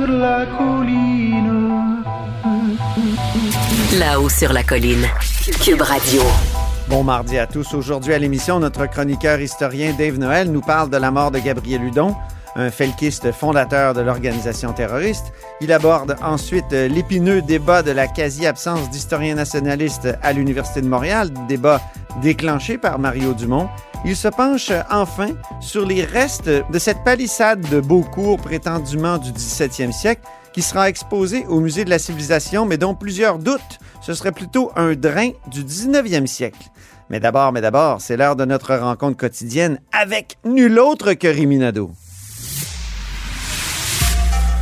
sur la colline. Là-haut sur la colline. Cube Radio. Bon mardi à tous. Aujourd'hui à l'émission, notre chroniqueur historien Dave Noël nous parle de la mort de Gabriel Hudon, un felkiste fondateur de l'organisation terroriste. Il aborde ensuite l'épineux débat de la quasi-absence d'historiens nationalistes à l'Université de Montréal, débat déclenché par Mario Dumont. Il se penche enfin sur les restes de cette palissade de Beaucourt prétendument du 17e siècle qui sera exposée au Musée de la Civilisation, mais dont plusieurs doutent ce serait plutôt un drain du 19e siècle. Mais d'abord, mais d'abord, c'est l'heure de notre rencontre quotidienne avec nul autre que Riminado.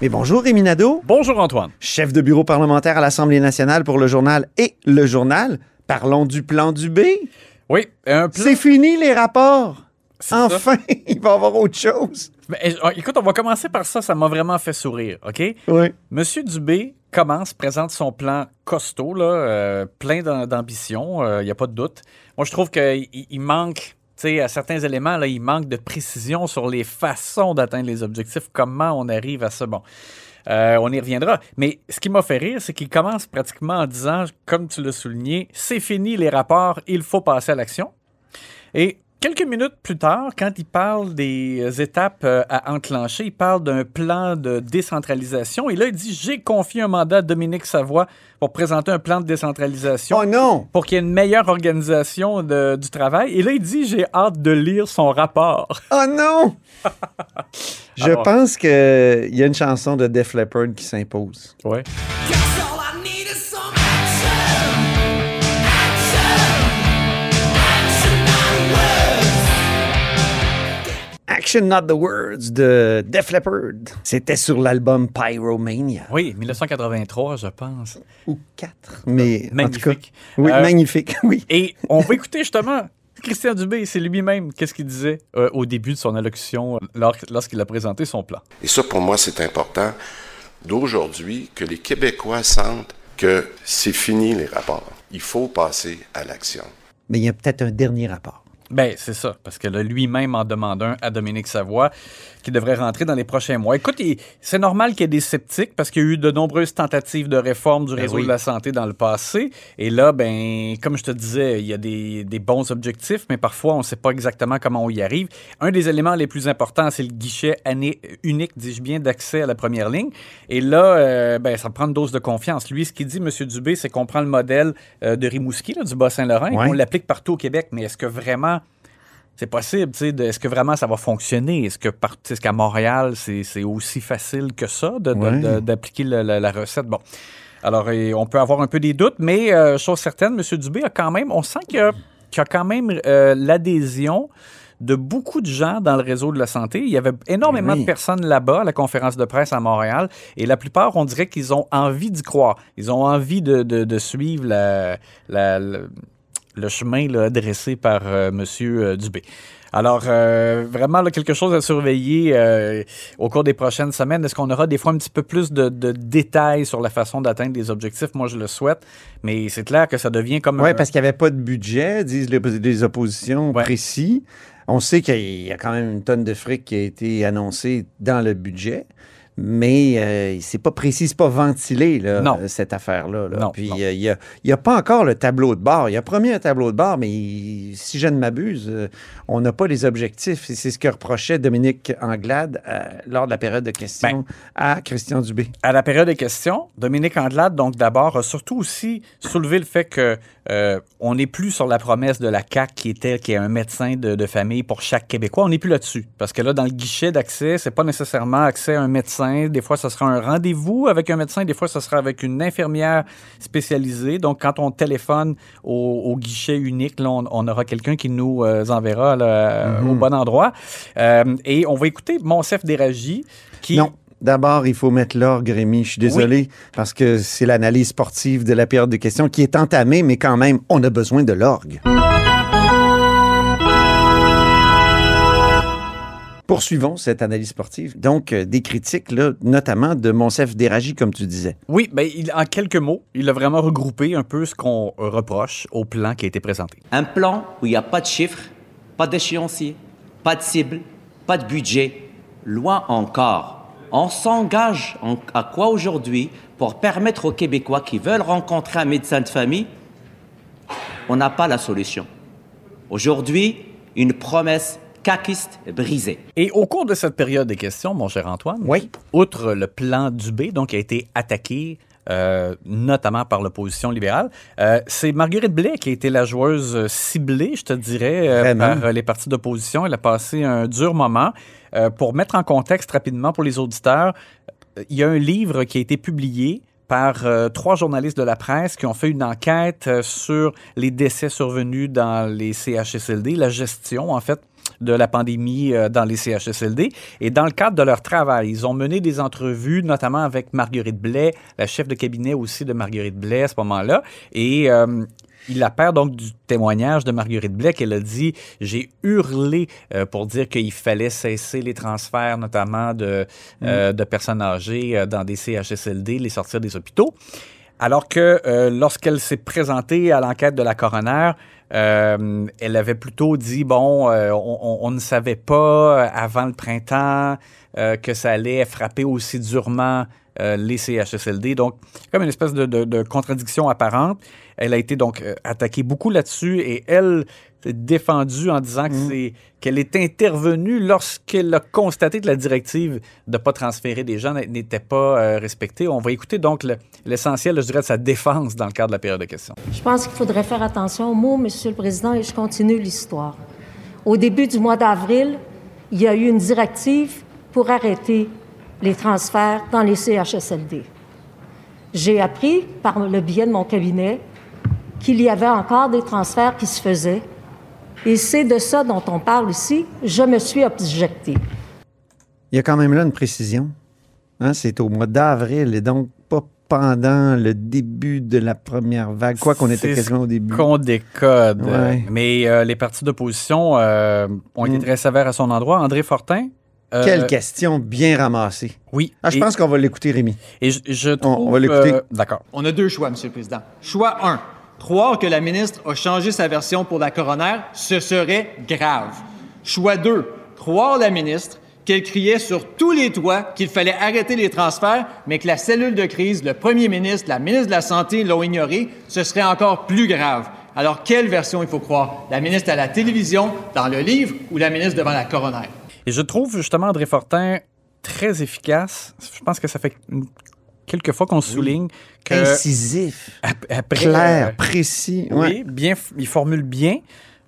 Mais bonjour Rémi Nadeau, Bonjour, Antoine. chef de bureau parlementaire à l'Assemblée nationale pour le journal et le journal. Parlons du plan du B. Oui, un plan. C'est fini les rapports. Enfin, il va y avoir autre chose. Mais, euh, écoute, on va commencer par ça. Ça m'a vraiment fait sourire, OK? Oui. Monsieur Dubé commence, présente son plan costaud, là, euh, plein d'am- d'ambition, il n'y a pas de doute. Moi, je trouve qu'il il manque, à certains éléments, là, il manque de précision sur les façons d'atteindre les objectifs, comment on arrive à ça. Bon, euh, on y reviendra. Mais ce qui m'a fait rire, c'est qu'il commence pratiquement en disant, comme tu l'as souligné, c'est fini les rapports, il faut passer à l'action. Et quelques minutes plus tard, quand il parle des euh, étapes euh, à enclencher, il parle d'un plan de décentralisation. Et là, il dit J'ai confié un mandat à Dominique Savoie pour présenter un plan de décentralisation. Oh non! Pour qu'il y ait une meilleure organisation de- du travail. Et là, il dit J'ai hâte de lire son rapport. Oh non! Je Alors- pense qu'il y a une chanson de Def Leppard qui s'impose. Ouais. Action Not the Words de Def Leppard. C'était sur l'album Pyromania. Oui, 1983, je pense. Ou 4. Mais en tout cas, Magnifique. oui, Euh, magnifique. Oui. Et on va écouter justement Christian Dubé, c'est lui-même, qu'est-ce qu'il disait euh, au début de son allocution euh, lors- lorsqu'il a présenté son plan? Et ça, pour moi, c'est important d'aujourd'hui que les Québécois sentent que c'est fini les rapports. Il faut passer à l'action. Mais il y a peut-être un dernier rapport. Ben, c'est ça, parce que là, lui-même en demande un à Dominique Savoie, qui devrait rentrer dans les prochains mois. Écoute, c'est normal qu'il y ait des sceptiques, parce qu'il y a eu de nombreuses tentatives de réforme du réseau oui. de la santé dans le passé. Et là, ben, comme je te disais, il y a des, des bons objectifs, mais parfois, on ne sait pas exactement comment on y arrive. Un des éléments les plus importants, c'est le guichet année unique, dis-je bien, d'accès à la première ligne. Et là, euh, ben, ça prend une dose de confiance. Lui, ce qu'il dit, M. Dubé, c'est qu'on prend le modèle euh, de Rimouski, là, du Bas-Saint-Laurent, et qu'on l'applique partout au Québec. Mais est-ce que vraiment c'est possible, tu sais, est-ce que vraiment ça va fonctionner? Est-ce que par- est-ce qu'à Montréal, c'est aussi facile que ça Ouais. d'appliquer la, recette? Bon. Alors, et on peut avoir un peu des doutes, mais euh, chose certaine, M. Dubé a quand même, on sent qu'il y a, a quand même euh, l'adhésion de beaucoup de gens dans le réseau de la santé. Il y avait énormément Oui. de personnes là-bas à la conférence de presse à Montréal et la plupart, on dirait qu'ils ont envie d'y croire. Ils ont envie de, de- de suivre la, la- la- le chemin là, dressé par euh, M. Dubé. Alors, euh, vraiment, là, quelque chose à surveiller euh, au cours des prochaines semaines. Est-ce qu'on aura des fois un petit peu plus de, de détails sur la façon d'atteindre les objectifs? Moi, je le souhaite, mais c'est clair que ça devient comme... Oui, un- parce qu'il n'y avait pas de budget, disent les, les oppositions Ouais. précis. On sait qu'il y a quand même une tonne de fric qui a été annoncée dans le budget, mais euh, c'est pas précis, c'est pas ventilé, là, Non. euh, cette affaire-là. là. Puis euh, il n'y a, y a pas encore le tableau de bord. Il a promis un tableau de bord, mais il- si je ne m'abuse, euh, on n'a pas les objectifs. C'est ce que reprochait Dominique Anglade euh, lors de la période de questions Ben, à Christian Dubé. À la période des questions, Dominique Andelade, donc d'abord, a surtout aussi soulevé le fait que euh, on n'est plus sur la promesse de la CAC qui était qu'il y ait un médecin de, de famille pour chaque Québécois. On n'est plus là-dessus. Parce que là, dans le guichet d'accès, c'est pas nécessairement accès à un médecin. Des fois, ce sera un rendez-vous avec un médecin. Des fois, ce sera avec une infirmière spécialisée. Donc, quand on téléphone au, au guichet unique, là, on, on aura quelqu'un qui nous euh, enverra là, au bon endroit. Euh, et on va écouter Monsef Déragi qui... Non. D'abord, il faut mettre l'orgue, Rémi. Je suis désolé, parce que c'est l'analyse sportive de la période de questions qui est entamée, mais quand même, on a besoin de l'orgue. Poursuivons cette analyse sportive. Donc, euh, des critiques, là, notamment de Monsef Déragi, comme tu disais. Oui, ben, il- en quelques mots, il a vraiment regroupé un peu ce qu'on reproche au plan qui a été présenté. Un plan où il n'y a pas de chiffres, pas d'échéancier, pas de cible, pas de budget. Loin encore. On s'engage en- à quoi aujourd'hui pour permettre aux Québécois qui veulent rencontrer un médecin de famille? On n'a pas la solution. Aujourd'hui, une promesse caquiste brisée. Et au cours de cette période des questions, mon cher Antoine, Oui. outre le plan Dubé, donc qui a été attaqué euh, notamment par l'opposition libérale, euh, c'est Marguerite Blais qui a été la joueuse ciblée, je te dirais, euh, par euh, les partis d'opposition. Elle a passé un dur moment. Euh, pour mettre en contexte rapidement pour les auditeurs, il y a un livre qui a été publié par euh, trois journalistes de la presse qui ont fait une enquête euh, sur les décès survenus dans les CHSLD, la gestion en fait de la pandémie euh, dans les CHSLD. Et dans le cadre de leur travail, ils ont mené des entrevues, notamment avec Marguerite Blais, la chef de cabinet aussi de Marguerite Blais à ce moment-là. Et euh, il appert donc du témoignage de Marguerite Blais qu'elle a dit J'ai hurlé euh, pour dire qu'il fallait cesser les transferts, notamment de, euh, de personnes âgées dans des CHSLD, les sortir des hôpitaux. Alors que euh, lorsqu'elle s'est présentée à l'enquête de la coroner, euh, elle avait plutôt dit bon, euh, on, ne savait pas avant le printemps que ça allait frapper aussi durement les CHSLD. Donc, comme une espèce de, contradiction apparente. Elle a été donc attaquée beaucoup là-dessus et elle défendue en disant que c'est qu'elle est intervenue lorsqu'elle a constaté que la directive de ne pas transférer des gens n'était pas euh, respectée. On va écouter donc le- l'essentiel, je dirais, de sa défense dans le cadre de la période de questions. Je pense qu'il faudrait faire attention aux mots, Monsieur le Président, et je continue l'histoire. Au début du mois d'avril, il y a eu une directive pour arrêter les transferts dans les CHSLD. J'ai appris, par le biais de mon cabinet, qu'il y avait encore des transferts qui se faisaient. Et c'est de ça dont on parle ici. Je me suis objectée. Il y a quand même là une précision. Hein, c'est au mois d'avril et donc pas pendant le début de la première vague, quoi qu'on était quasiment au début. Qu'on décode. Ouais. Mais euh, les partis d'opposition euh, ont été Mm. très sévères à son endroit. André Fortin. euh, Quelle question bien ramassée. Oui. Ah, je Et- pense qu'on va l'écouter, Rémi. Et je, je trouve. on va l'écouter. euh, D'accord. On a deux choix, Monsieur le Président. Choix 1. Croire que la ministre a changé sa version pour la coroner, ce serait grave. Choix 2. Croire la ministre qu'elle criait sur tous les toits qu'il fallait arrêter les transferts, mais que la cellule de crise, le premier ministre, la ministre de la Santé l'ont ignoré, ce serait encore plus grave. Alors, quelle version il faut croire? La ministre à la télévision, dans le livre, ou la ministre devant la coroner? Et je trouve justement André Fortin très efficace. Je pense que ça fait quelques fois qu'on souligne que. Incisif, après, clair, euh, précis. Oui, bien, il formule bien.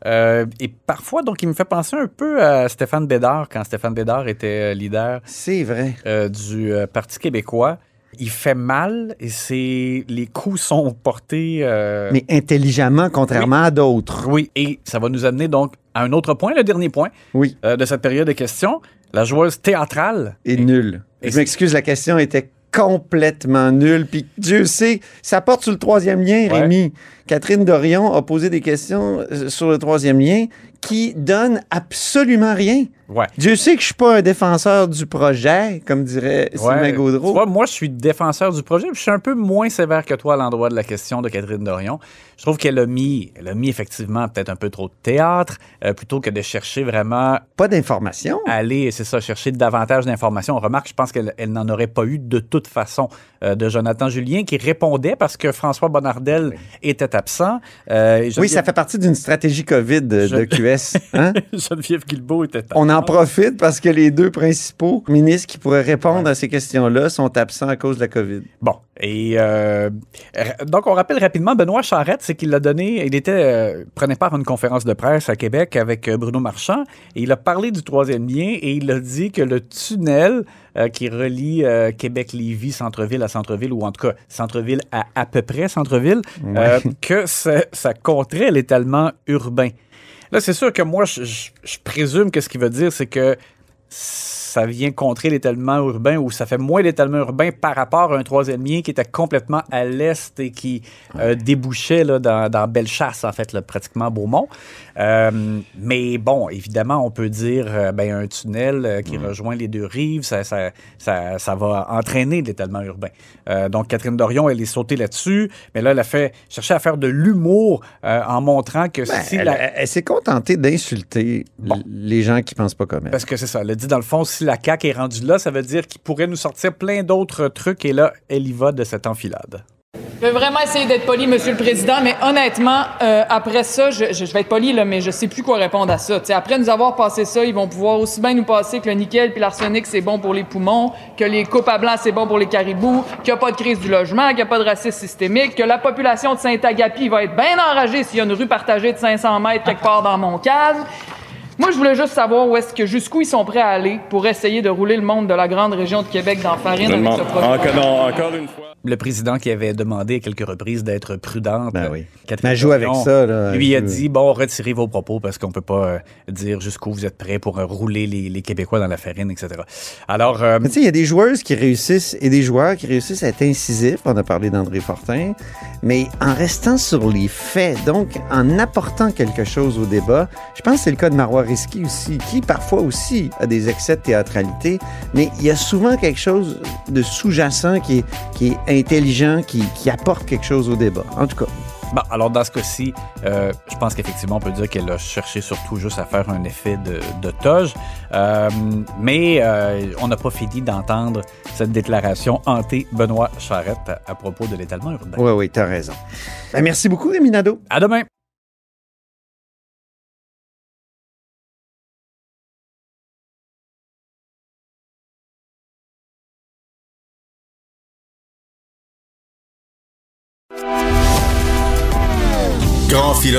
Euh, et parfois, donc, il me fait penser un peu à Stéphane Bédard, quand Stéphane Bédard était euh, leader C'est vrai. euh, du euh, Parti québécois. Il fait mal et c'est les coups sont portés. euh, Mais intelligemment, contrairement à d'autres. oui, et ça va nous amener donc à un autre point, le dernier point Oui. euh, de cette période de questions. La joueuse théâtrale. Et nul. et Je m'excuse, la question était complètement nul. Puis Dieu sait, ça porte sur le troisième lien, Ouais. Rémi. Catherine Dorion a posé des questions euh, sur le troisième lien qui donnent absolument rien. Ouais. Dieu sait que je suis pas un défenseur du projet, comme dirait Sylvain Ouais. Gaudreau. Tu vois, moi, je suis défenseur du projet, je suis un peu moins sévère que toi à l'endroit de la question de Catherine Dorion. Je trouve qu'elle a mis, elle a mis effectivement peut-être un peu trop de théâtre, euh, plutôt que de chercher vraiment Pas d'informations. aller, c'est ça, chercher davantage d'informations. Remarque, je pense qu'elle elle n'en aurait pas eu de toute façon euh, de Jonathan Julien qui répondait parce que François Bonnardel était absent. Euh, Oui, ça fait partie d'une stratégie COVID de, Je- de Hein? Geneviève Guilbeault était absent. On en profite parce que les deux principaux ministres qui pourraient répondre à ces questions-là sont absents à cause de la COVID. Bon, et euh, donc on rappelle rapidement Benoît Charette, c'est qu'il a donné, il était euh, prenait part à une conférence de presse à Québec avec euh, Bruno Marchand et il a parlé du troisième lien et il a dit que le tunnel euh, qui relie Québec-Lévis, centre-ville à centre-ville ou en tout cas centre-ville à à peu près centre-ville, que ça, ça compterait l'étalement urbain. Là, c'est sûr que moi, je, je- présume que ce qu'il veut dire, c'est que ça vient contrer l'étalement urbain ou ça fait moins l'étalement urbain par rapport à un troisième lien qui était complètement à l'est et qui euh, débouchait là, dans, dans Bellechasse, en fait, là, pratiquement Beaumont. Euh, mais bon, évidemment, on peut dire euh, ben, un tunnel euh, qui rejoint les deux rives, ça, ça, ça, ça va entraîner l'étalement urbain. Donc, Catherine Dorion, elle est sautée là-dessus, mais là, elle a fait chercher à faire de l'humour en montrant que Ben, si elle la... elle- elle s'est contentée d'insulter les gens qui pensent pas comme elle. Parce que c'est ça. Dans le fond, si la CAQ est rendue là, ça veut dire qu'il pourrait nous sortir plein d'autres trucs. Et là, elle y va de cette enfilade. Je vais vraiment essayer d'être poli, Monsieur le Président, mais honnêtement, euh, après ça, je, vais être poli, là, mais je sais plus quoi répondre à ça. Après nous avoir passé ça, ils vont pouvoir aussi bien nous passer que le nickel puis l'arsenic, c'est bon pour les poumons, que les coupes à blanc, c'est bon pour les caribous, qu'il n'y a pas de crise du logement, qu'il n'y a pas de racisme systémique, que la population de Saint-Agapi va être bien enragée s'il y a une rue partagée de 500 mètres quelque part dans mon calme. Moi, je voulais juste savoir où est-ce que jusqu'où ils sont prêts à aller pour essayer de rouler le monde de la grande région de Québec dans la farine avec ce projet. encore une fois. Le président qui avait demandé à quelques reprises d'être prudente. Ben oui. Catherine Mais elle joue avec ça, là. Lui a dit bon, retirez vos propos parce qu'on peut pas euh, dire jusqu'où vous êtes prêts pour euh, rouler les, les Québécois dans la farine, etc. Alors, euh, tu sais, il y a des joueuses qui réussissent et des joueurs qui réussissent à être incisifs. On a parlé d'André Fortin. Mais en restant sur les faits, donc en apportant quelque chose au débat, je pense que c'est le cas de Marois Risky aussi, qui parfois aussi a des excès de théâtralité, mais il y a souvent quelque chose de sous-jacent qui est, qui est intelligent, qui, qui apporte quelque chose au débat. En tout cas, Bon, alors dans ce cas-ci, euh, je pense qu'effectivement, on peut dire qu'elle a cherché surtout juste à faire un effet de, de toge. Euh, mais euh, on n'a pas fini d'entendre cette déclaration hantée Benoît Charette à, propos de l'étalement urbain. oui, oui, tu as raison. Ben, merci beaucoup, Rémi Nadeau. À demain!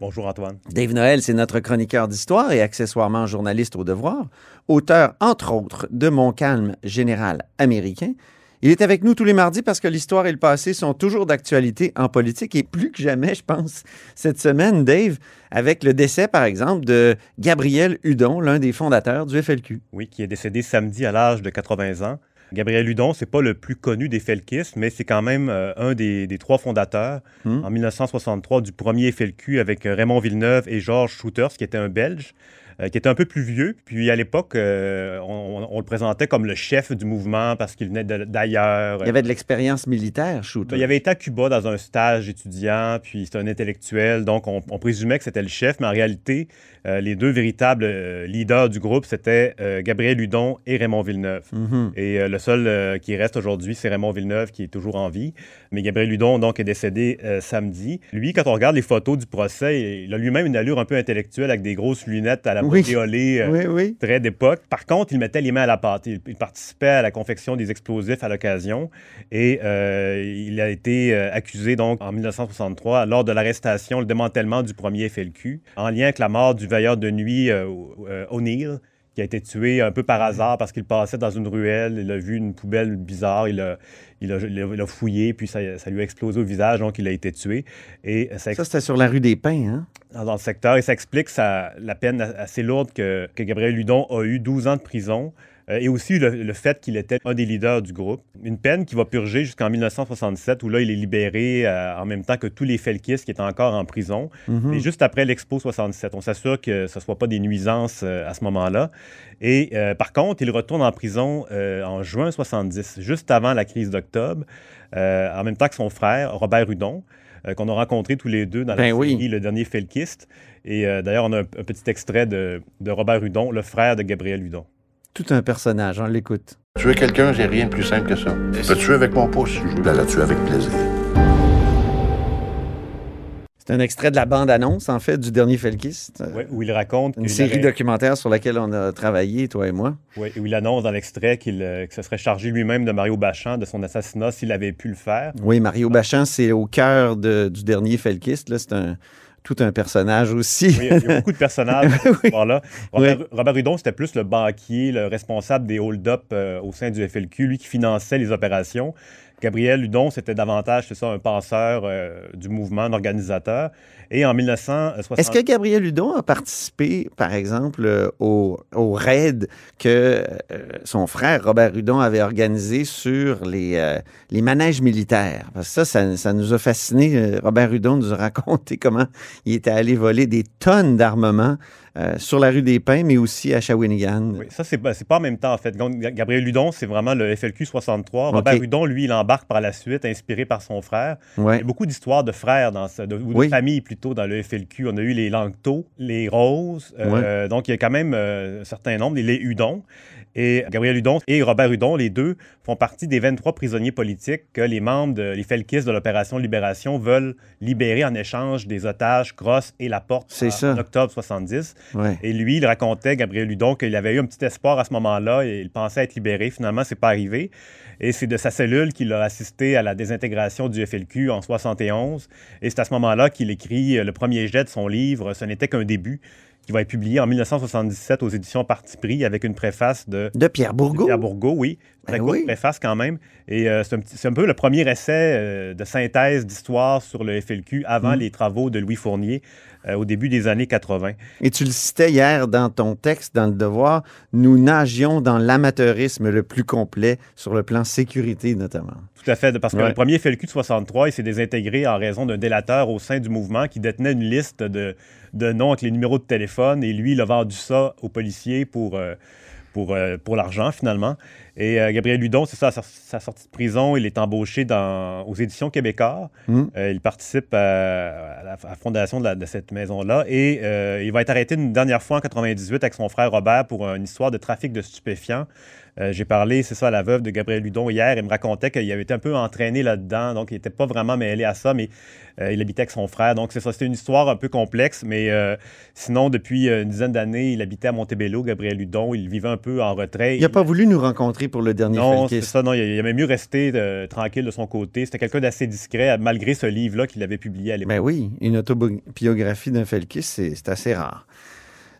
Bonjour Antoine. Dave Noël, c'est notre chroniqueur d'histoire et accessoirement journaliste au devoir, auteur, entre autres, de Mon calme général américain. Il est avec nous tous les mardis parce que l'histoire et le passé sont toujours d'actualité en politique et plus que jamais, je pense, cette semaine, Dave, avec le décès, par exemple, de Gabriel Hudon, l'un des fondateurs du FLQ. Oui, qui est décédé samedi à l'âge de 80 ans. Gabriel Hudon, c'est pas le plus connu des felkistes, mais c'est quand même euh, un des, des trois fondateurs Hmm. en 1963 du premier FLQ avec euh, Raymond Villeneuve et Georges Schouters, qui était un Belge, euh, qui était un peu plus vieux. Puis à l'époque, euh, on, le présentait comme le chef du mouvement parce qu'il venait d'ailleurs. Il y avait de l'expérience militaire, Shooter. Il avait été à Cuba dans un stage étudiant, puis c'est un intellectuel, donc on, on présumait que c'était le chef, mais en réalité, euh, les deux véritables euh, leaders du groupe, c'était euh, Gabriel Hudon et Raymond Villeneuve. Mhm. Et le seul qui reste aujourd'hui, c'est Raymond Villeneuve qui est toujours en vie. Mais Gabriel Hudon, donc, est décédé samedi. Lui, quand on regarde les photos du procès, il a lui-même une allure un peu intellectuelle avec des grosses lunettes à la Oui. oui. très d'époque. Par contre, il mettait les mains à la pâte. Il, il participait à la confection des explosifs à l'occasion et il a été accusé donc en 1963 lors de l'arrestation, le démantèlement du premier FLQ en lien avec la mort du de nuit euh, euh, O'Neill qui a été tué un peu par hasard parce qu'il passait dans une ruelle, il a vu une poubelle bizarre, il a, il a, il a- il a fouillé, puis ça, ça lui a explosé au visage, donc il a été tué. Et ça, Ça, c'était sur la rue des Pins, hein? dans le secteur et ça explique sa- la peine assez lourde que, que Gabriel Ludon a eu 12 ans de prison et aussi le, le fait qu'il était un des leaders du groupe. Une peine qui va purger jusqu'en 1967 où là il est libéré euh, en même temps que tous les felkistes qui étaient encore en prison. Mhm. Et juste après l'Expo 67, on s'assure que ce ne soit pas des nuisances euh, à ce moment-là. Et euh, par contre, il retourne en prison euh, en juin 70, juste avant la crise d'octobre, euh, en même temps que son frère, Robert Hudon, euh, qu'on a rencontré tous les deux dans la Ben oui. série Le Dernier Felkiste. Et euh, d'ailleurs, on a un, un petit extrait de, de Robert Hudon, le frère de Gabriel Hudon. Tout un personnage, on l'écoute. Tuer quelqu'un, j'ai rien de plus simple que ça. Je tuer avec mon pouce, je veux la tuer avec plaisir. C'est un extrait de la bande-annonce, en fait, du dernier Felkiste. Ouais, où il raconte Une série aurait- documentaire sur laquelle on a travaillé, toi et moi. Oui, où il annonce dans l'extrait qu'il euh, que se serait chargé lui-même de Mario Bachand de son assassinat s'il avait pu le faire. Oui, Mario Bachand, c'est au cœur de- du dernier Felkiste. Là, c'est un, tout un personnage aussi. Oui, il y a- beaucoup de personnages cette histoire-là. Robert, Oui. Robert Hudon, c'était plus le banquier, le responsable des hold-up euh, au sein du FLQ, lui qui finançait les opérations. Gabriel Hudon, c'était davantage, c'est ça, un penseur euh, du mouvement, un organisateur. Et en 1960... Est-ce que Gabriel Hudon a participé, par exemple, euh, au, au raid que euh, son frère Robert Hudon avait organisé sur les, euh, les manèges militaires? Parce que ça, ça, ça nous a fasciné. Robert Hudon nous a raconté comment il était allé voler des tonnes d'armement euh, sur la rue des Pins, mais aussi à Shawinigan. Oui, ça, c'est pas, en même temps, en fait. Gabriel Hudon, c'est vraiment le FLQ 63. Ok. Robert Hudon, lui, il embarque par la suite, inspiré par son frère. Ouais. Il y a beaucoup d'histoires de frères, dans ce, de, ou de Oui. familles dans le FLQ. On a eu les Langto, les Roses. euh, Donc, il y a quand même euh, un certain nombre, les, Hudon. Et Gabriel Hudon et Robert Hudon, les deux, font partie des 23 prisonniers politiques que les membres, de, les Felkistes de l'opération Libération veulent libérer en échange des otages Cross et Laporte en, ça. en octobre 70. Ouais. Et lui, il racontait, Gabriel Hudon, qu'il avait eu un petit espoir à ce moment-là et il pensait être libéré. Finalement, c'est pas arrivé. Et c'est de sa cellule qu'il a assisté à la désintégration du FLQ en 71. Et c'est à ce moment-là qu'il écrit euh, le premier jet de son livre, Ce n'était qu'un début, qui va être publié en 1977 aux éditions Parti pris avec une préface de, De Pierre Bourgault. Pierre Bourgault, oui. Très Ben courte oui. préface quand même. Et euh, c'est un, peu le premier essai euh, de synthèse d'histoire sur le FLQ avant Mm. les travaux de Louis Fournier euh, au début des années 80. Et tu le citais hier dans ton texte, dans Le Devoir, nous nagions dans l'amateurisme le plus complet sur le plan sécurité notamment. Tout à fait, parce que Ouais. le premier FLQ de 63, il s'est désintégré en raison d'un délateur au sein du mouvement qui détenait une liste de, de noms avec les numéros de téléphone et lui, il a vendu ça aux policiers pour, pour, euh, pour l'argent finalement. Et euh, Gabriel Ludon, c'est ça, sa, sa sortie de prison, il est embauché dans, aux éditions Québécois. Mm. Euh, il participe à, à la, à la fondation de, la- de cette maison-là et il va être arrêté une dernière fois en 98 avec son frère Robert pour une histoire de trafic de stupéfiants. Euh, J'ai parlé, c'est ça, à la veuve de Gabriel Ludon hier. Il me racontait qu'il avait été un peu entraîné là-dedans, donc il n'était pas vraiment mêlé à ça, mais euh, il habitait avec son frère. Donc c'est ça, c'était une histoire un peu complexe, mais euh, sinon, depuis une dizaine d'années, il habitait à Montebello, Gabriel Ludon. Il vivait un peu en retrait. Il n'a pas voulu nous rencontrer pour le dernier Non, c'est ça, non, il, il aimait mieux rester tranquille de son côté. C'était quelqu'un d'assez discret, malgré ce livre-là qu'il avait publié à l'époque. Ben oui, une autobiographie d'un Felkiste, c'est c'est assez rare.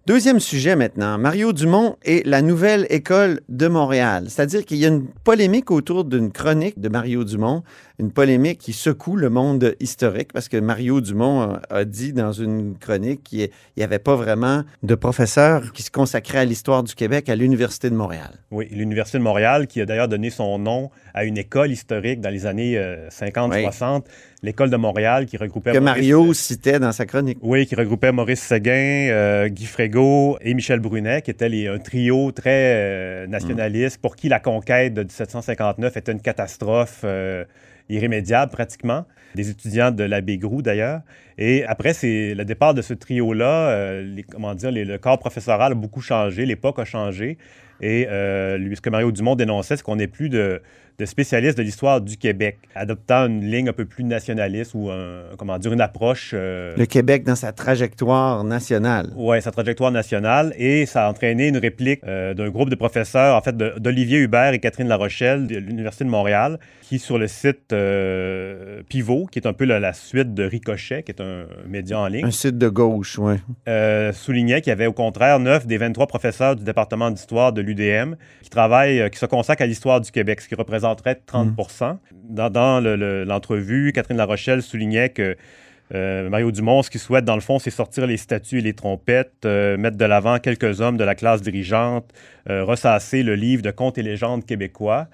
Deuxième sujet maintenant, Mario Dumont et la nouvelle école de Montréal. C'est-à-dire qu'il y a une polémique autour d'une chronique de Mario Dumont, une polémique qui secoue le monde historique parce que Mario Dumont a, dit dans une chronique qu'il n'y avait pas vraiment de professeur qui se consacrait à l'histoire du Québec à l'Université de Montréal. Oui, l'Université de Montréal, qui a d'ailleurs donné son nom à une école historique dans les années euh, 50-60, l'école de Montréal, qui regroupait... Que Maurice- Mario citait dans sa chronique. Oui, qui regroupait Maurice Séguin, euh, Guy Frégaud et Michel Brunet, qui étaient les- un trio très euh, nationaliste, pour qui la conquête de 1759 était une catastrophe euh, irrémédiable pratiquement. Des étudiants de l'abbé Groux, d'ailleurs. Et après, c'est le départ de ce trio-là, euh, comment dire, les- le corps professoral a beaucoup changé, l'époque a changé. Et euh, ce que Mario Dumont dénonçait, c'est qu'on n'est plus de, de spécialistes de l'histoire du Québec, adoptant une ligne un peu plus nationaliste ou un- comment dire, une approche. euh, Le Québec dans sa trajectoire nationale. oui, sa trajectoire nationale. Et ça a entraîné une réplique euh, d'un groupe de professeurs, en fait, d'Olivier Hubert et Catherine Larochelle de l'Université de Montréal, qui, sur le site euh, Pivot, qui est un peu la, la suite de Ricochet, qui est un média en ligne, Un site de gauche, oui. soulignait qu'il y avait au contraire 9 des 23 professeurs du département d'histoire de l'UDM qui travaillent, qui se consacrent à l'histoire du Québec, ce qui représenterait 30 Dans, dans le- le- l'entrevue, Catherine Larochelle soulignait que euh, Mario Dumont, ce qu'il souhaite, dans le fond, c'est sortir les statues et les trompettes, euh, mettre de l'avant quelques hommes de la classe dirigeante, euh, ressasser le livre de contes et légendes québécois.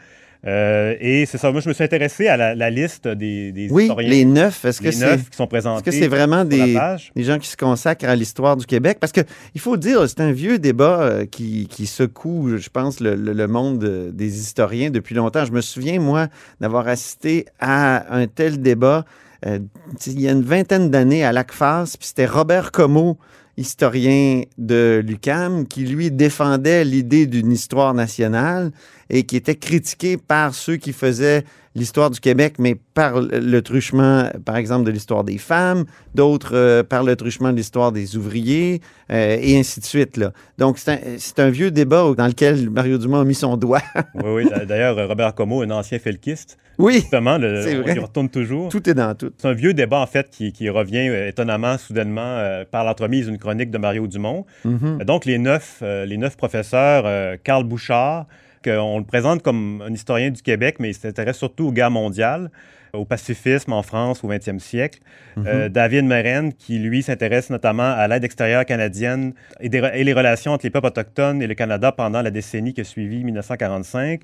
Euh, et c'est ça, moi je me suis intéressé à la, la liste des, des Oui, historiens. les neuf. Est-ce que c'est qui sont présentés Est-ce que c'est vraiment des, gens qui se consacrent à l'histoire du Québec? Parce que il faut dire, c'est un vieux débat euh, qui, qui secoue, je pense, le, le- le monde des historiens depuis longtemps. Je me souviens, moi, d'avoir assisté à un tel débat euh, il y a une vingtaine d'années à l'ACFAS, puis c'était Robert Comeau, historien de l'UCAM, qui lui défendait l'idée d'une histoire nationale et qui était critiqué par ceux qui faisaient l'histoire du Québec, mais par le truchement, par exemple, de l'histoire des femmes, d'autres euh, par le truchement de l'histoire des ouvriers, euh, et ainsi de suite. Là. Donc, c'est un, vieux débat dans lequel Mario Dumont a mis son doigt. Oui, oui. d'a- D'ailleurs, Robert Como, un ancien felkiste. Oui. Justement, le- vrai. y retourne toujours. Tout est dans tout. C'est un vieux débat, en fait, qui, qui revient euh, étonnamment, soudainement, par l'entremise d'une chronique de Mario Dumont. Mhm. Euh, Donc, les neuf, les neuf professeurs, Carl Bouchard, qu'on le présente comme un historien du Québec, mais il s'intéresse surtout aux guerres mondiales, au pacifisme en France au 20e siècle. Mhm. Euh, David Meren, qui, lui, s'intéresse notamment à l'aide extérieure canadienne et, des et les relations entre les peuples autochtones et le Canada pendant la décennie qui a suivi 1945.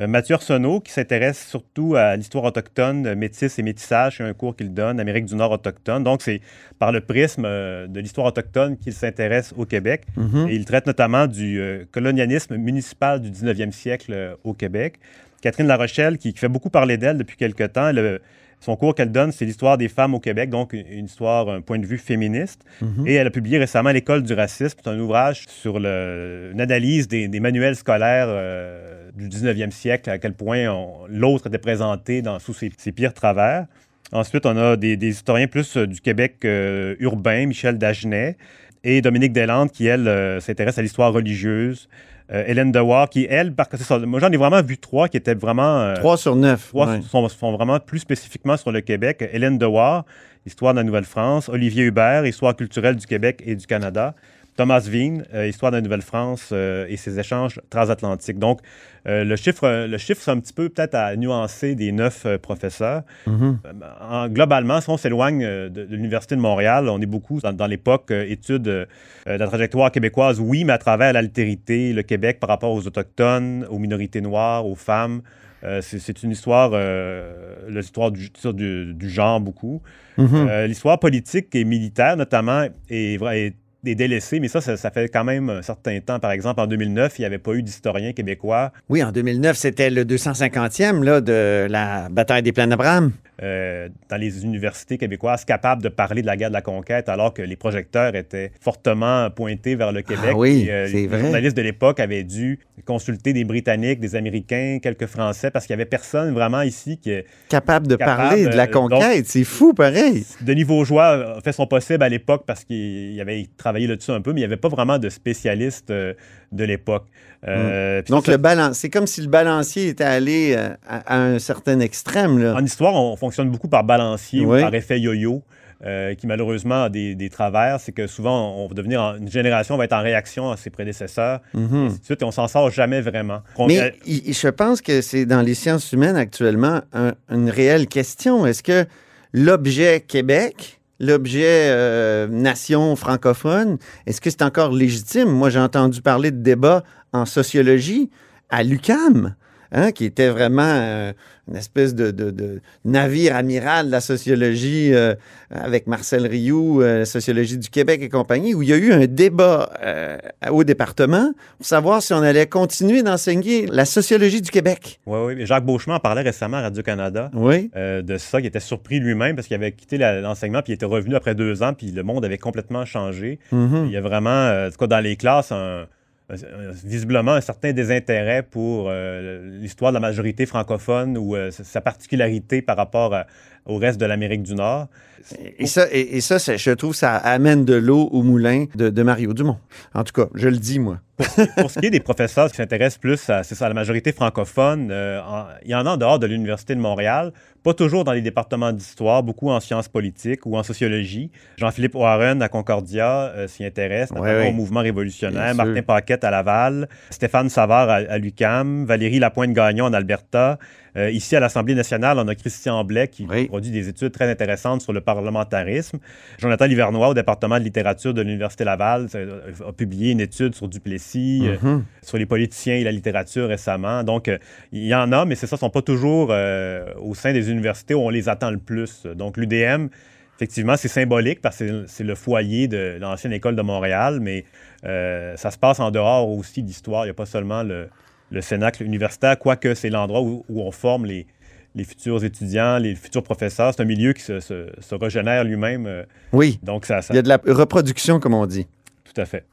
Euh, Mathieu Arsenault, qui s'intéresse surtout à l'histoire autochtone, euh, métis et métissage, c'est un cours qu'il donne, Amérique du Nord autochtone. Donc, c'est par le prisme euh, de l'histoire autochtone qu'il s'intéresse au Québec. Mhm. Et il traite notamment du colonialisme municipal du 19e siècle au Québec. Catherine Larochelle, qui, qui fait beaucoup parler d'elle depuis quelque temps, elle, son cours qu'elle donne, c'est l'histoire des femmes au Québec, donc une, histoire, un point de vue féministe. Mhm. Et elle a publié récemment L'école du racisme. C'est un ouvrage sur le- une analyse des, des manuels scolaires euh, du 19e siècle, à quel point l'autre était présenté dans, sous ses, ses pires travers. Ensuite, on a des, des historiens plus euh, du Québec euh, urbain, Michel Dagenet et Dominique Deslandes, qui, elle, euh, s'intéresse à l'histoire religieuse. Euh, Hélène Dewar, qui, elle, par c'est ça, moi j'en ai vraiment vu trois qui étaient vraiment. Trois sur neuf, Trois sont, sont vraiment plus spécifiquement sur le Québec. Hélène Dewar, Histoire de la Nouvelle-France. Olivier Hubert, Histoire culturelle du Québec et du Canada. Thomas Veen, euh, Histoire de la Nouvelle-France euh, et ses échanges transatlantiques. Donc, euh, le chiffre, le chiffre, c'est un petit peu peut-être à nuancer des neuf professeurs. Mhm. En- globalement, si on s'éloigne de, de l'Université de Montréal, on est beaucoup dans, dans l'époque étude de la trajectoire québécoise, oui, mais à travers l'altérité, le Québec par rapport aux Autochtones, aux minorités noires, aux femmes. Euh, c'est, c'est une histoire, euh, l'histoire du, sur du, du genre beaucoup. Mhm. Euh, l'histoire politique et militaire, notamment, est, est, est délaissée, mais ça, ça, ça fait quand même un certain temps. Par exemple, en 2009, il n'y avait pas eu d'historien québécois Oui, en 2009, c'était le 250e là, de la bataille des plaines d'Abraham. euh, dans les universités québécoises capables de parler de la guerre de la conquête alors que les projecteurs étaient fortement pointés vers le Québec. Ah oui, Et, euh, c'est les vrai. journalistes de l'époque avaient dû consulter des Britanniques, des Américains, quelques Français, parce qu'il n'y avait personne vraiment ici qui est Capable de capable, parler de la euh, conquête. C'est fou, pareil. Denis Vaugeois a fait son possible à l'époque parce qu'il avait travaillé là-dessus un peu, mais il n'y avait pas vraiment de spécialistes euh, de l'époque. Euh, puis Donc, ça- le c'est comme si le balancier était allé euh, à, à un certain extrême. Là. En histoire, on fonctionne beaucoup par balancier Oui. ou par effet yo-yo, euh, qui malheureusement a des, des travers. C'est que souvent, on va devenir en- une génération va être en réaction à ses prédécesseurs, Mhm. et ainsi de suite, et on s'en sort jamais vraiment. On- Mais il- je pense que c'est dans les sciences humaines actuellement un- une réelle question. Est-ce que l'objet Québec, l'objet euh, nation francophone, est-ce que c'est encore légitime? Moi, j'ai entendu parler de débats en sociologie à l'UCAM. Hein, qui était vraiment euh, une espèce de, de- de navire amiral de la sociologie euh, avec Marcel Rioux, euh, sociologie du Québec et compagnie, où il y a eu un débat au département pour savoir si on allait continuer d'enseigner la sociologie du Québec. Oui, oui. mais Jacques Beauchemin en parlait récemment à Radio-Canada Oui. de ça, qui était surpris lui-même parce qu'il avait quitté l'enseignement, puis il était revenu après deux ans, puis le monde avait complètement changé. Mhm. Il y a vraiment, en tout cas, dans les classes, un- visiblement un certain désintérêt pour euh, l'histoire de la majorité francophone ou euh, sa particularité par rapport au reste de l'Amérique du Nord. Et ça, et, et ça je trouve, ça amène de l'eau au moulin de, de Mario Dumont. En tout cas, je le dis, moi. Pour ce qui est des professeurs qui s'intéressent plus à, c'est ça, à la majorité francophone, euh, en- il y en a en dehors de l'Université de Montréal, pas toujours dans les départements d'histoire, beaucoup en sciences politiques ou en sociologie. Jean-Philippe Warren à Concordia euh, s'y intéresse, notamment oui. au mouvement révolutionnaire. Martin Paquette à Laval, Stéphane Savard à, à l'UQAM, Valérie Lapointe-Gagnon en Alberta. Euh, ici, à l'Assemblée nationale, on a Christian Blais qui produit des études très intéressantes sur le parlementarisme. Jonathan Livernois, au département de littérature de l'Université Laval, euh, a publié une étude sur Duplessis, euh, Mhm. sur les politiciens et la littérature récemment. Donc, euh, il y en a, mais c'est ça, ne sont pas toujours euh, au sein des universités où on les attend le plus. Donc, l'UDM, effectivement, c'est symbolique parce que c'est- le foyer de l'ancienne école de Montréal, mais ça se passe en dehors aussi d'histoire. Il n'y a pas seulement le, le Cénacle universitaire, quoique c'est l'endroit où, où on forme les, les futurs étudiants, les futurs professeurs. C'est un milieu qui se, se- se régénère lui-même. euh, Oui. Donc, ça, ça- Il y a de la reproduction, comme on dit. Tout à fait.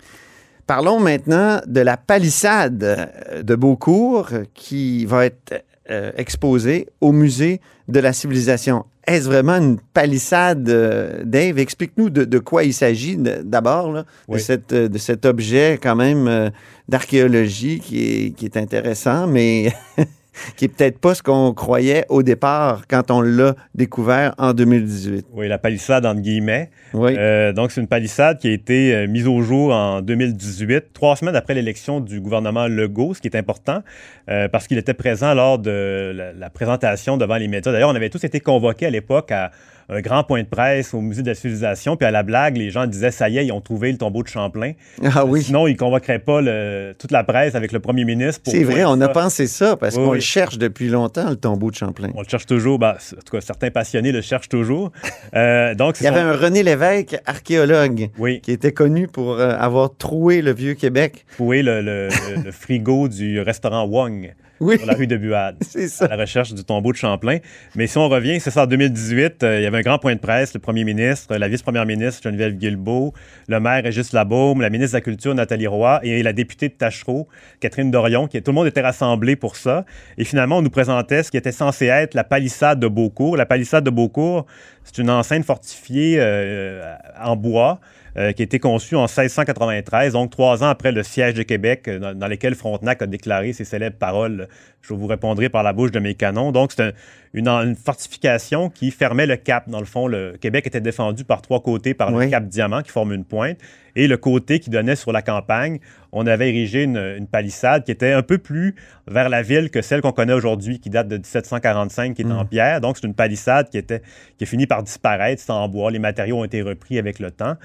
Parlons maintenant de la palissade euh, de Beaucourt qui va être euh, exposée au musée de la civilisation. Est-ce vraiment une palissade, euh, Dave? Explique-nous de, de quoi il s'agit d'abord, de, Oui. cette, de cet objet quand même euh, d'archéologie qui est, qui est intéressant, mais qui est peut-être pas ce qu'on croyait au départ quand on l'a découvert en 2018. Oui, la palissade entre guillemets. Oui. Euh, donc, c'est une palissade qui a été euh, mise au jour en 2018, trois semaines après l'élection du gouvernement Legault, ce qui est important euh, parce qu'il était présent lors de la, la présentation devant les médias. D'ailleurs, on avait tous été convoqués à l'époque à un grand point de presse au musée de la civilisation, puis à la blague, les gens disaient ça y est, ils ont trouvé le tombeau de Champlain. Ah oui. Sinon, ils convoqueraient pas le- toute la presse avec le premier ministre. C'est vrai, on a pensé ça parce Oui, qu'on oui. le cherche depuis longtemps, le tombeau de Champlain. On le cherche toujours. Ben, en tout cas, certains passionnés le cherchent toujours. Euh, donc, Il y avait un René Lévesque, archéologue, qui était connu pour euh, avoir troué le Vieux-Québec. Troué le, le- le- le frigo du restaurant Wong sur la rue de Buade. C'est ça. À la recherche du tombeau de Champlain. Mais si on revient, c'est ça, en 2018, euh, il y avait un grand point de presse, le premier ministre, la vice-première ministre Geneviève Guilbeault, le maire Régis Labaume, la ministre de la Culture Nathalie Roy et la députée de Tachereau, Catherine Dorion, qui tout le monde était rassemblé pour ça. Et finalement, on nous présentait ce qui était censé être la palissade de Beaucourt. La palissade de Beaucourt, c'est une enceinte fortifiée euh, en bois euh, qui a été conçue en 1693, donc trois ans après le siège de Québec, euh, dans, dans lequel Frontenac a déclaré ses célèbres paroles Je vous répondrai par la bouche de mes canons. Donc, c'est un- une, une fortification qui fermait le cap. Dans le fond, le Québec était défendu par trois côtés par le cap Diamant qui forme une pointe. Et le côté qui donnait sur la campagne, on avait érigé une, une palissade qui était un peu plus vers la ville que celle qu'on connaît aujourd'hui, qui date de 1745, qui est en pierre. Donc, c'est une palissade qui, était, qui a fini par disparaître. C'est en bois. Les matériaux ont été repris avec le temps.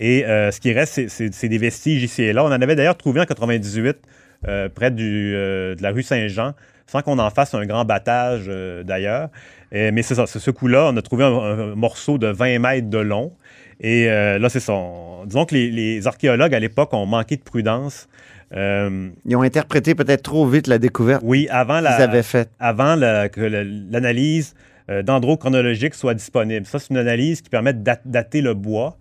Et euh, ce qui reste, c'est des vestiges ici et là. On en avait d'ailleurs trouvé en 98 euh, près du, euh, de la rue Saint-Jean, sans qu'on en fasse un grand battage euh, d'ailleurs. Mais c'est ça, ce coup-là, on a trouvé un, un morceau de 20 mètres de long. Et euh, là, c'est ça. On- disons que les, les archéologues à l'époque ont manqué de prudence. Euh, Ils ont interprété peut-être trop vite la découverte oui, avant la, qu'ils avaient faite. avant la- que l'analyse dendrochronologique soit disponible. Ça, c'est une analyse qui permet de dat- dater le bois.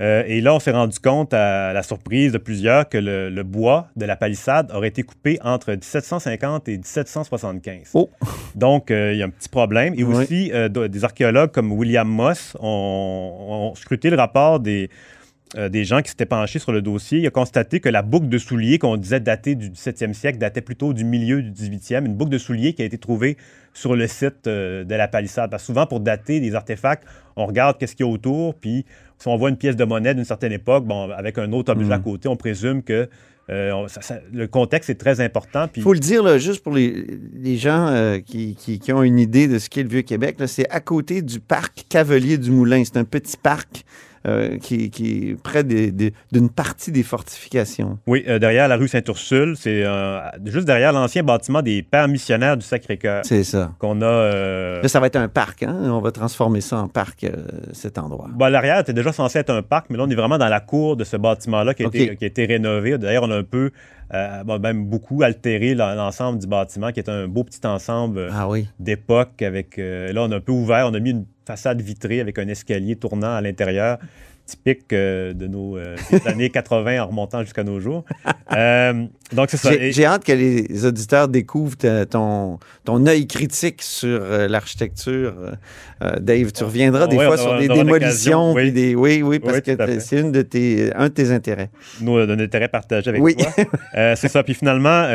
Euh, et là, on s'est rendu compte, à la surprise de plusieurs, que le, le bois de la palissade aurait été coupé entre 1750 et 1775. Donc, euh, il y a un petit problème. Et Oui. aussi, euh, des archéologues comme William Moss ont, ont scruté le rapport des, des gens qui s'étaient penchés sur le dossier. Il a constaté que la boucle de souliers qu'on disait dater du 17e siècle datait plutôt du milieu du 18e. Une boucle de souliers qui a été trouvée sur le site de la palissade. Parce que souvent, pour dater des artefacts, on regarde qu'est-ce qu'il y a autour, puis si on voit une pièce de monnaie d'une certaine époque, bon, avec un autre objet à Mhm. côté, on présume que euh, on- ça- ça- le contexte est très important. Puis Il faut le dire, là, juste pour les, les gens euh, qui, qui- qui ont une idée de ce qu'est le Vieux-Québec, c'est à côté du parc Cavelier du Moulin. C'est un petit parc euh, qui, qui est près d'une partie des fortifications. Oui, euh, derrière la rue Saint-Ursule, c'est euh, juste derrière l'ancien bâtiment des Pères missionnaires du Sacré-Cœur. C'est ça. Qu'on a. Là, ça va être un parc, hein? On va transformer ça en parc, cet endroit. Bon, l'arrière était déjà censé être un parc, mais là, on est vraiment dans la cour de ce bâtiment-là qui, a été- OK. qui a été rénové. D'ailleurs, on a un peu, euh, bon, même beaucoup altéré l'en- l'ensemble du bâtiment, qui est un beau petit ensemble euh, Ah oui. d'époque. Avec, euh, là, on a un peu ouvert, on a mis une façade vitrée avec un escalier tournant à l'intérieur, typique euh, de nos euh, des années 80 en remontant jusqu'à nos jours. Euh, donc, c'est ça. J'ai hâte que les auditeurs découvrent ton, ton œil critique sur l'architecture. Dave, tu reviendras des fois on sur des démolitions. oui. Des, oui, oui, parce Oui, que c'est une de tes, un de tes intérêts. nos, nos intérêts partagés avec Oui. toi. C'est ça. Puis finalement,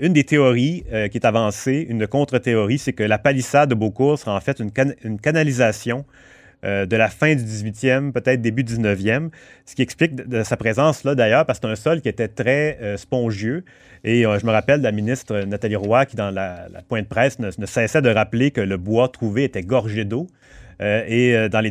une des théories qui est avancée, une contre-théorie, c'est que la palissade de Beaucourt sera en fait une, can- une canalisation euh, de la fin du 18e, peut-être début 19e, ce qui explique sa présence là d'ailleurs, parce que c'est un sol qui était très euh, spongieux. Et euh, je me rappelle de la ministre Nathalie Roy qui, dans la, pointe presse, ne, cessait de rappeler que le bois trouvé était gorgé d'eau. Et dans les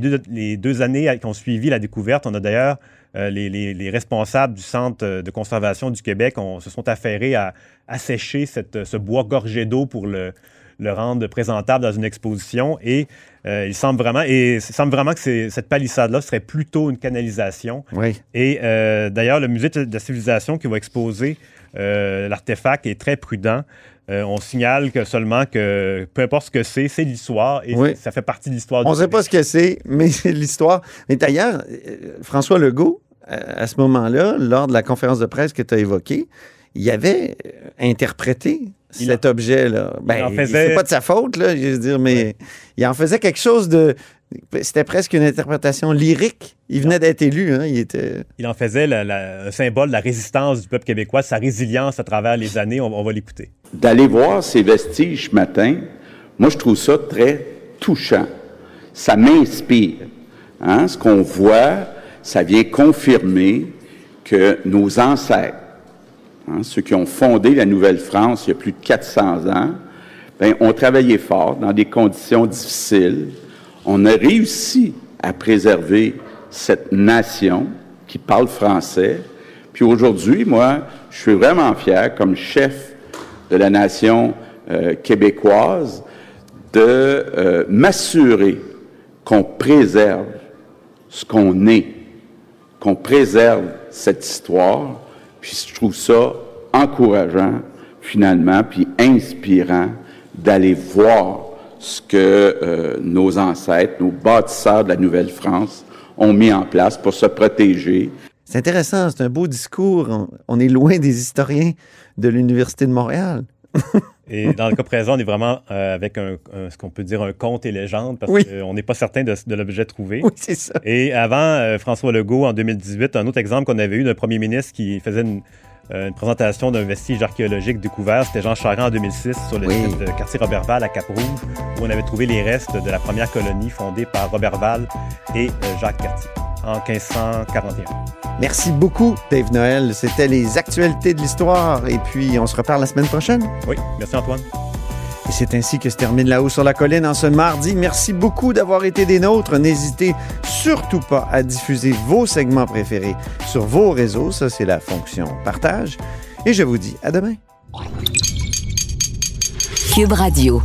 deux, années qui ont suivi la découverte, on a d'ailleurs les, les- les responsables du Centre de conservation du Québec on, se sont affairés à assécher ce bois gorgé d'eau pour le, le rendre présentable dans une exposition. Et euh, il semble vraiment, et il semble vraiment que cette palissade-là serait plutôt une canalisation. Oui. Et euh, d'ailleurs, le musée de la civilisation qui va exposer euh, l'artefact est très prudent. Euh, on signale que seulement que peu importe ce que c'est, c'est l'histoire et Oui. ça fait partie de l'histoire. On ne sait pas ce que c'est, mais c'est l'histoire. Mais d'ailleurs, euh, François Legault, euh, à ce moment-là, lors de la conférence de presse que tu as évoquée, il avait euh, interprété cet objet-là. Ben, en il- faisait- C'est pas de sa faute, là, je veux dire, mais il en faisait quelque chose de. C'était presque une interprétation lyrique. Il venait d'être élu, hein, il était. Il en faisait la- la- un symbole de la résistance du peuple québécois, sa résilience à travers les années. On, on va l'écouter. d'aller voir ces vestiges ce matin, moi, je trouve ça très touchant. Ça m'inspire. Hein? Ce qu'on voit, ça vient confirmer que nos ancêtres, hein, ceux qui ont fondé la Nouvelle-France il y a plus de 400 ans, ben, ont travaillé fort dans des conditions difficiles. On a réussi à préserver cette nation qui parle français. Puis aujourd'hui, moi, je suis vraiment fier, comme chef de la nation euh, québécoise, de euh, m'assurer qu'on préserve ce qu'on est, qu'on préserve cette histoire. Puis je trouve ça encourageant, finalement, puis inspirant d'aller voir ce que euh, nos ancêtres, nos bâtisseurs de la Nouvelle-France ont mis en place pour se protéger. C'est intéressant, c'est un beau discours. On, on est loin des historiens de l'Université de Montréal. Et dans le cas présent, on est vraiment euh, avec un, un- ce qu'on peut dire un conte et légende parce Oui. qu'on n'est pas certain de, de l'objet trouvé. Oui, c'est ça. Et avant, euh, François Legault, en 2018, un autre exemple qu'on avait eu d'un premier ministre qui faisait une, euh, une présentation d'un vestige archéologique découvert, c'était Jean Charest en 2006 sur le Oui. site de quartier Roberval à Cap-Rouge, où on avait trouvé les restes de la première colonie fondée par Roberval et Jacques Cartier en 1541. Merci beaucoup, Dave Noël. C'était les actualités de l'histoire. Et puis, on se reparle la semaine prochaine. Oui, merci Antoine. Et c'est ainsi que se termine là-haut sur la colline en ce mardi. Merci beaucoup d'avoir été des nôtres. N'hésitez surtout pas à diffuser vos segments préférés sur vos réseaux. Ça, c'est la fonction partage. Et je vous dis à demain. Cube Radio.